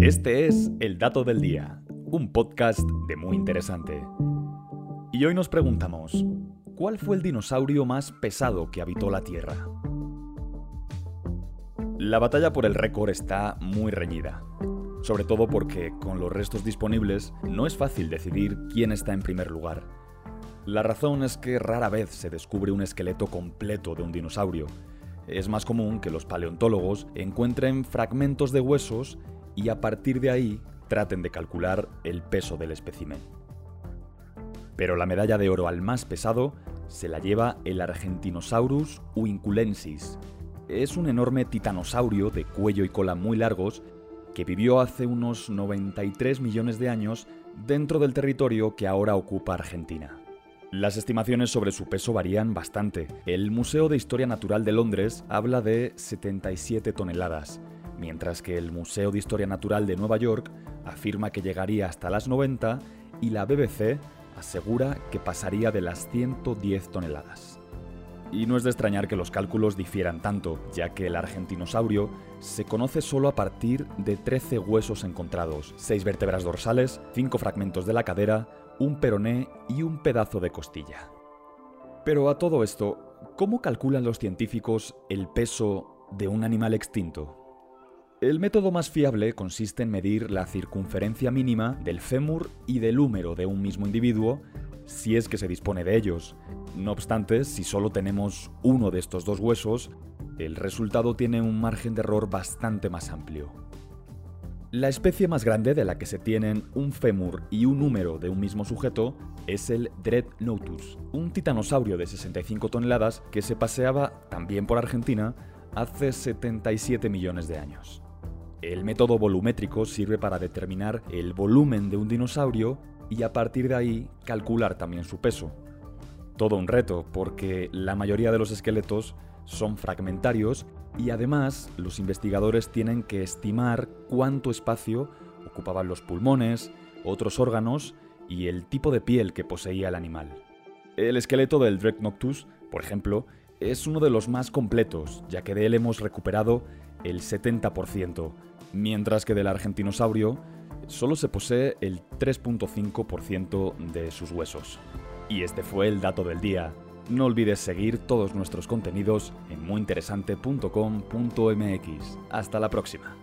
Este es El Dato del Día, un podcast de muy interesante. Y hoy nos preguntamos, ¿cuál fue el dinosaurio más pesado que habitó la Tierra? La batalla por el récord está muy reñida, sobre todo porque con los restos disponibles no es fácil decidir quién está en primer lugar. La razón es que rara vez se descubre un esqueleto completo de un dinosaurio. Es más común que los paleontólogos encuentren fragmentos de huesos y a partir de ahí traten de calcular el peso del espécimen. Pero la medalla de oro al más pesado se la lleva el Argentinosaurus uinculensis. Es un enorme titanosaurio de cuello y cola muy largos que vivió hace unos 93 millones de años dentro del territorio que ahora ocupa Argentina. Las estimaciones sobre su peso varían bastante. El Museo de Historia Natural de Londres habla de 77 toneladas, mientras que el Museo de Historia Natural de Nueva York afirma que llegaría hasta las 90 y la BBC asegura que pasaría de las 110 toneladas. Y no es de extrañar que los cálculos difieran tanto, ya que el argentinosaurio se conoce solo a partir de 13 huesos encontrados, 6 vértebras dorsales, 5 fragmentos de la cadera, un peroné y un pedazo de costilla. Pero a todo esto, ¿cómo calculan los científicos el peso de un animal extinto? El método más fiable consiste en medir la circunferencia mínima del fémur y del húmero de un mismo individuo, si es que se dispone de ellos. No obstante, si solo tenemos uno de estos dos huesos, el resultado tiene un margen de error bastante más amplio. La especie más grande de la que se tienen un fémur y un húmero de un mismo sujeto es el Dreadnoughtus, un titanosaurio de 65 toneladas que se paseaba también por Argentina hace 77 millones de años. El método volumétrico sirve para determinar el volumen de un dinosaurio y a partir de ahí calcular también su peso. Todo un reto porque la mayoría de los esqueletos son fragmentarios y además los investigadores tienen que estimar cuánto espacio ocupaban los pulmones, otros órganos y el tipo de piel que poseía el animal. El esqueleto del Dreadnoughtus, por ejemplo, es uno de los más completos, ya que de él hemos recuperado el 70%, mientras que del argentinosaurio solo se posee el 3.5% de sus huesos. Y este fue el dato del día. No olvides seguir todos nuestros contenidos en muyinteresante.com.mx. Hasta la próxima.